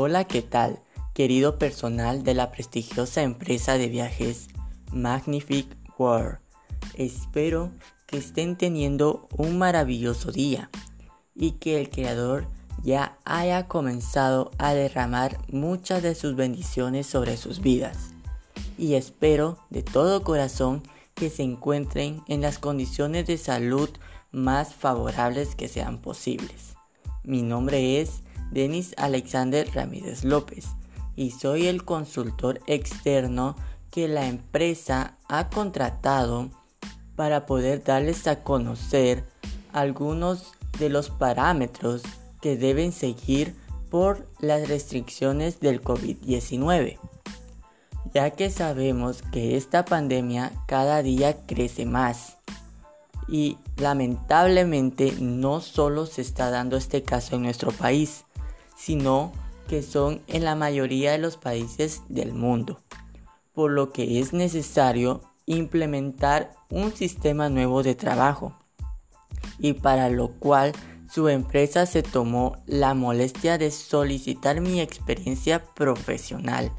Hola, ¿qué tal? Querido personal de la prestigiosa empresa de viajes Magnific World. Espero que estén teniendo un maravilloso día y que el Creador ya haya comenzado a derramar muchas de sus bendiciones sobre sus vidas. Y espero de todo corazón que se encuentren en las condiciones de salud más favorables que sean posibles. Mi nombre es Denis Alexander Ramírez López y soy el consultor externo que la empresa ha contratado para poder darles a conocer algunos de los parámetros que deben seguir por las restricciones del COVID-19, ya que sabemos que esta pandemia cada día crece más y lamentablemente no solo se está dando este caso en nuestro país, sino que son en la mayoría de los países del mundo, por lo que es necesario implementar un sistema nuevo de trabajo y para lo cual su empresa se tomó la molestia de solicitar mi experiencia profesional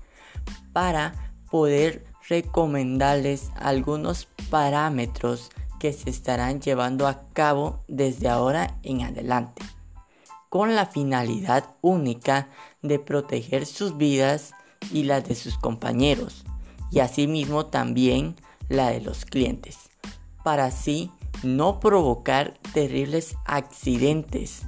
para poder recomendarles algunos parámetros que se estarán llevando a cabo desde ahora en adelante, con la finalidad única de proteger sus vidas y las de sus compañeros, y asimismo también la de los clientes, para así no provocar terribles accidentes,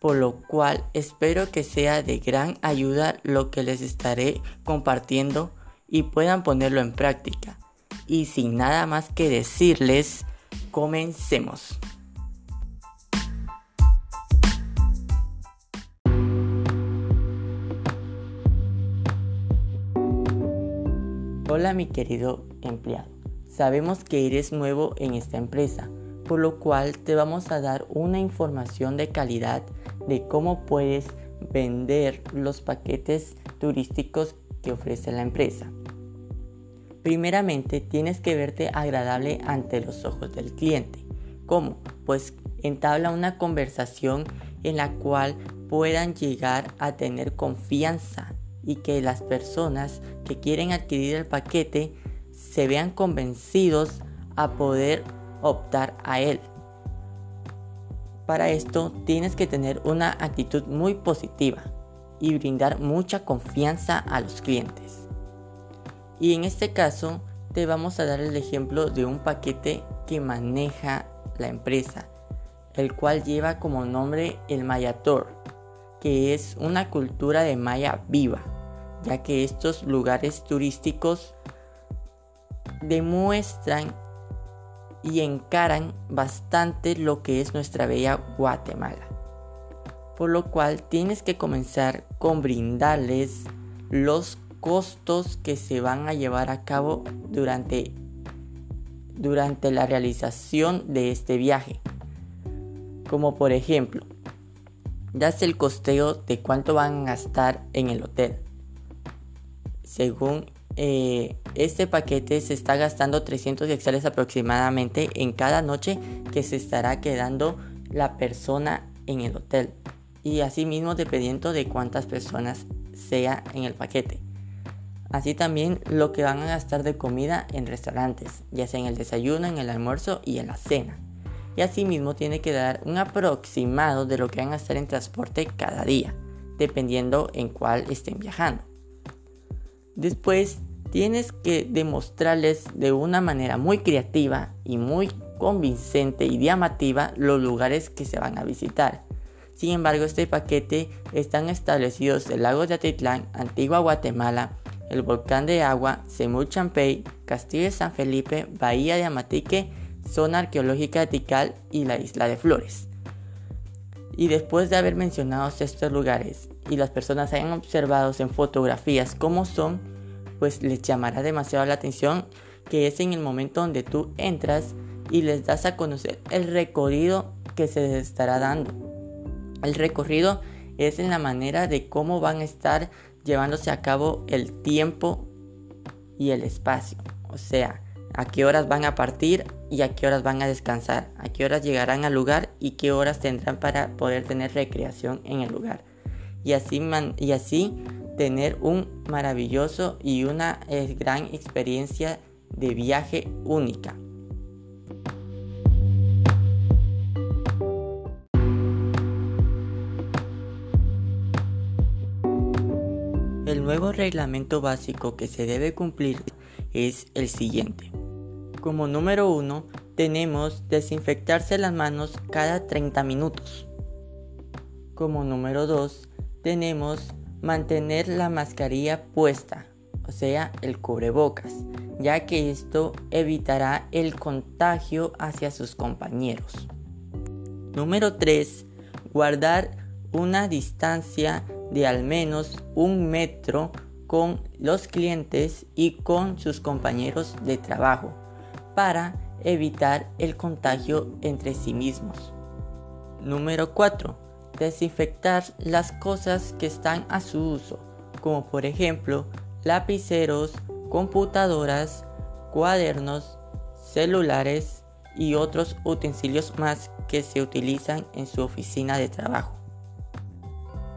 por lo cual espero que sea de gran ayuda lo que les estaré compartiendo y puedan ponerlo en práctica. Y sin nada más que decirles, Comencemos. Hola mi querido empleado. Sabemos que eres nuevo en esta empresa, por lo cual te vamos a dar una información de calidad de cómo puedes vender los paquetes turísticos que ofrece la empresa. Primeramente tienes que verte agradable ante los ojos del cliente. ¿Cómo? Pues entabla una conversación en la cual puedan llegar a tener confianza y que las personas que quieren adquirir el paquete se vean convencidos a poder optar a él. Para esto tienes que tener una actitud muy positiva y brindar mucha confianza a los clientes. Y en este caso te vamos a dar el ejemplo de un paquete que maneja la empresa, el cual lleva como nombre el Mayator, que es una cultura de Maya viva, ya que estos lugares turísticos demuestran y encaran bastante lo que es nuestra bella Guatemala. Por lo cual tienes que comenzar con brindarles los costos que se van a llevar a cabo durante, durante la realización de este viaje. Como por ejemplo, das el costeo de cuánto van a gastar en el hotel. Según eh, este paquete se está gastando 300 hectáreas aproximadamente en cada noche que se estará quedando la persona en el hotel. Y asimismo dependiendo de cuántas personas sea en el paquete. Así también lo que van a gastar de comida en restaurantes, ya sea en el desayuno, en el almuerzo y en la cena. Y asimismo tiene que dar un aproximado de lo que van a gastar en transporte cada día, dependiendo en cuál estén viajando. Después tienes que demostrarles de una manera muy creativa y muy convincente y llamativa los lugares que se van a visitar. Sin embargo, este paquete están establecidos el lago de Atitlán, Antigua Guatemala, el volcán de agua, Semul Champey, Castillo de San Felipe, Bahía de Amatique, zona arqueológica de Tikal y la isla de Flores. Y después de haber mencionado estos lugares y las personas hayan observado en fotografías cómo son, pues les llamará demasiado la atención que es en el momento donde tú entras y les das a conocer el recorrido que se les estará dando. El recorrido es en la manera de cómo van a estar llevándose a cabo el tiempo y el espacio. O sea, a qué horas van a partir y a qué horas van a descansar, a qué horas llegarán al lugar y qué horas tendrán para poder tener recreación en el lugar. y así, y así tener un maravilloso y una eh, gran experiencia de viaje única. El nuevo reglamento básico que se debe cumplir es el siguiente. Como número 1 tenemos desinfectarse las manos cada 30 minutos. Como número 2 tenemos mantener la mascarilla puesta, o sea, el cubrebocas, ya que esto evitará el contagio hacia sus compañeros. Número 3. Guardar una distancia de al menos un metro con los clientes y con sus compañeros de trabajo para evitar el contagio entre sí mismos. Número 4. Desinfectar las cosas que están a su uso, como por ejemplo lapiceros, computadoras, cuadernos, celulares y otros utensilios más que se utilizan en su oficina de trabajo.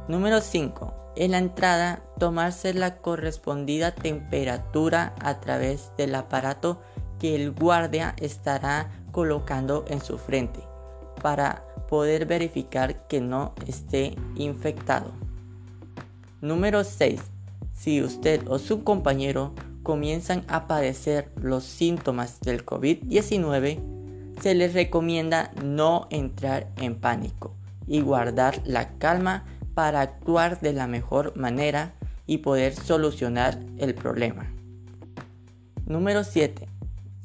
Número 5. En la entrada, tomarse la correspondida temperatura a través del aparato que el guardia estará colocando en su frente para poder verificar que no esté infectado. Número 6. Si usted o su compañero comienzan a padecer los síntomas del COVID-19, se les recomienda no entrar en pánico y guardar la calma para actuar de la mejor manera y poder solucionar el problema. Número 7.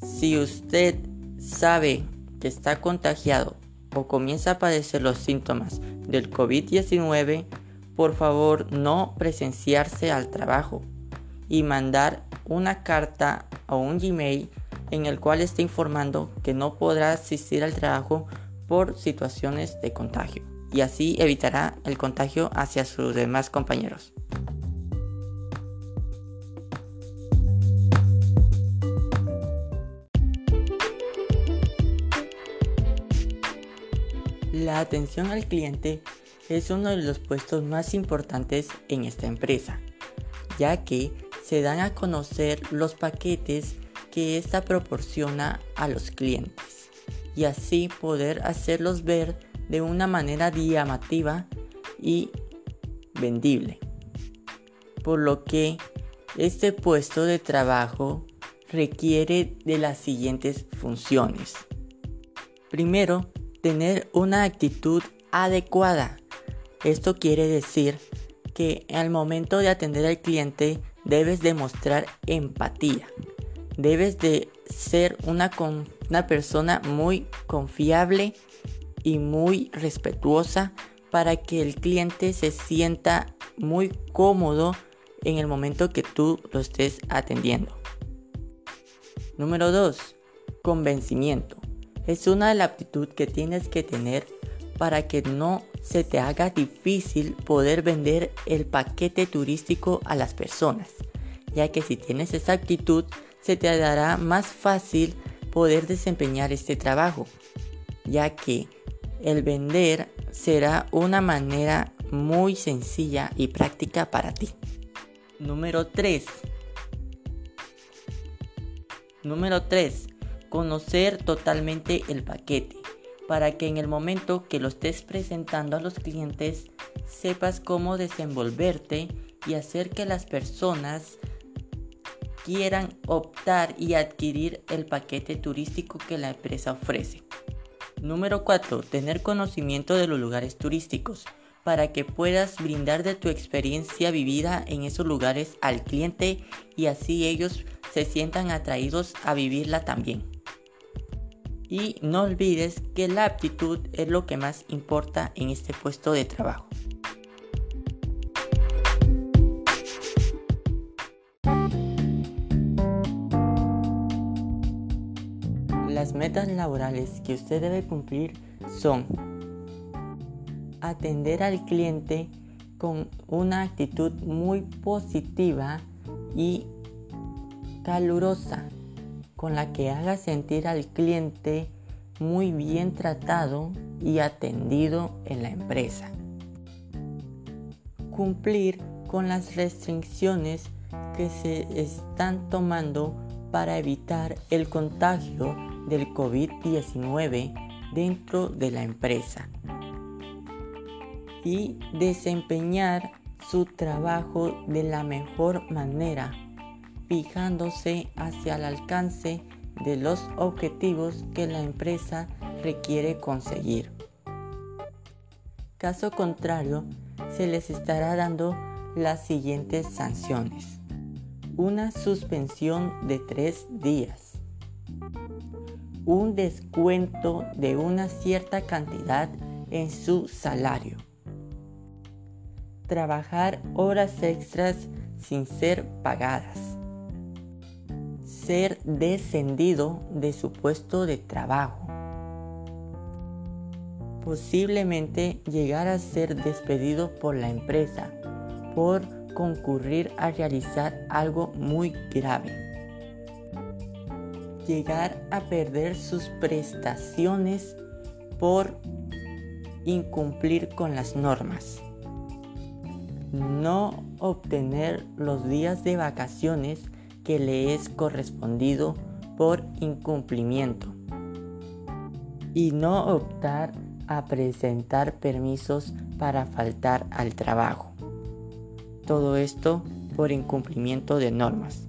Si usted sabe que está contagiado o comienza a padecer los síntomas del COVID-19, por favor no presenciarse al trabajo y mandar una carta o un Gmail en el cual esté informando que no podrá asistir al trabajo por situaciones de contagio y así evitará el contagio hacia sus demás compañeros. La atención al cliente es uno de los puestos más importantes en esta empresa, ya que se dan a conocer los paquetes que ésta proporciona a los clientes y así poder hacerlos ver de una manera llamativa y vendible. Por lo que este puesto de trabajo requiere de las siguientes funciones. Primero, tener una actitud adecuada. Esto quiere decir que al momento de atender al cliente debes demostrar empatía. Debes de ser una, una persona muy confiable y muy respetuosa para que el cliente se sienta muy cómodo en el momento que tú lo estés atendiendo. Número 2. Convencimiento es una de las aptitud que tienes que tener para que no se te haga difícil poder vender el paquete turístico a las personas, ya que si tienes esa actitud se te dará más fácil poder desempeñar este trabajo, ya que el vender será una manera muy sencilla y práctica para ti. Número 3. Número 3 conocer totalmente el paquete para que en el momento que lo estés presentando a los clientes sepas cómo desenvolverte y hacer que las personas quieran optar y adquirir el paquete turístico que la empresa ofrece. Número 4. Tener conocimiento de los lugares turísticos para que puedas brindar de tu experiencia vivida en esos lugares al cliente y así ellos se sientan atraídos a vivirla también. Y no olvides que la aptitud es lo que más importa en este puesto de trabajo. Las metas laborales que usted debe cumplir son atender al cliente con una actitud muy positiva y calurosa con la que haga sentir al cliente muy bien tratado y atendido en la empresa. cumplir con las restricciones que se están tomando para evitar el contagio del COVID-19 dentro de la empresa y desempeñar su trabajo de la mejor manera, fijándose hacia el alcance de los objetivos que la empresa requiere conseguir. Caso contrario, se les estará dando las siguientes sanciones. Una suspensión de tres días. Un descuento de una cierta cantidad en su salario trabajar horas extras sin ser pagadas, ser descendido de su puesto de trabajo, posiblemente llegar a ser despedido por la empresa por concurrir a realizar algo muy grave, llegar a perder sus prestaciones por incumplir con las normas. No obtener los días de vacaciones que le es correspondido por incumplimiento y no optar a presentar permisos para faltar al trabajo. Todo esto por incumplimiento de normas.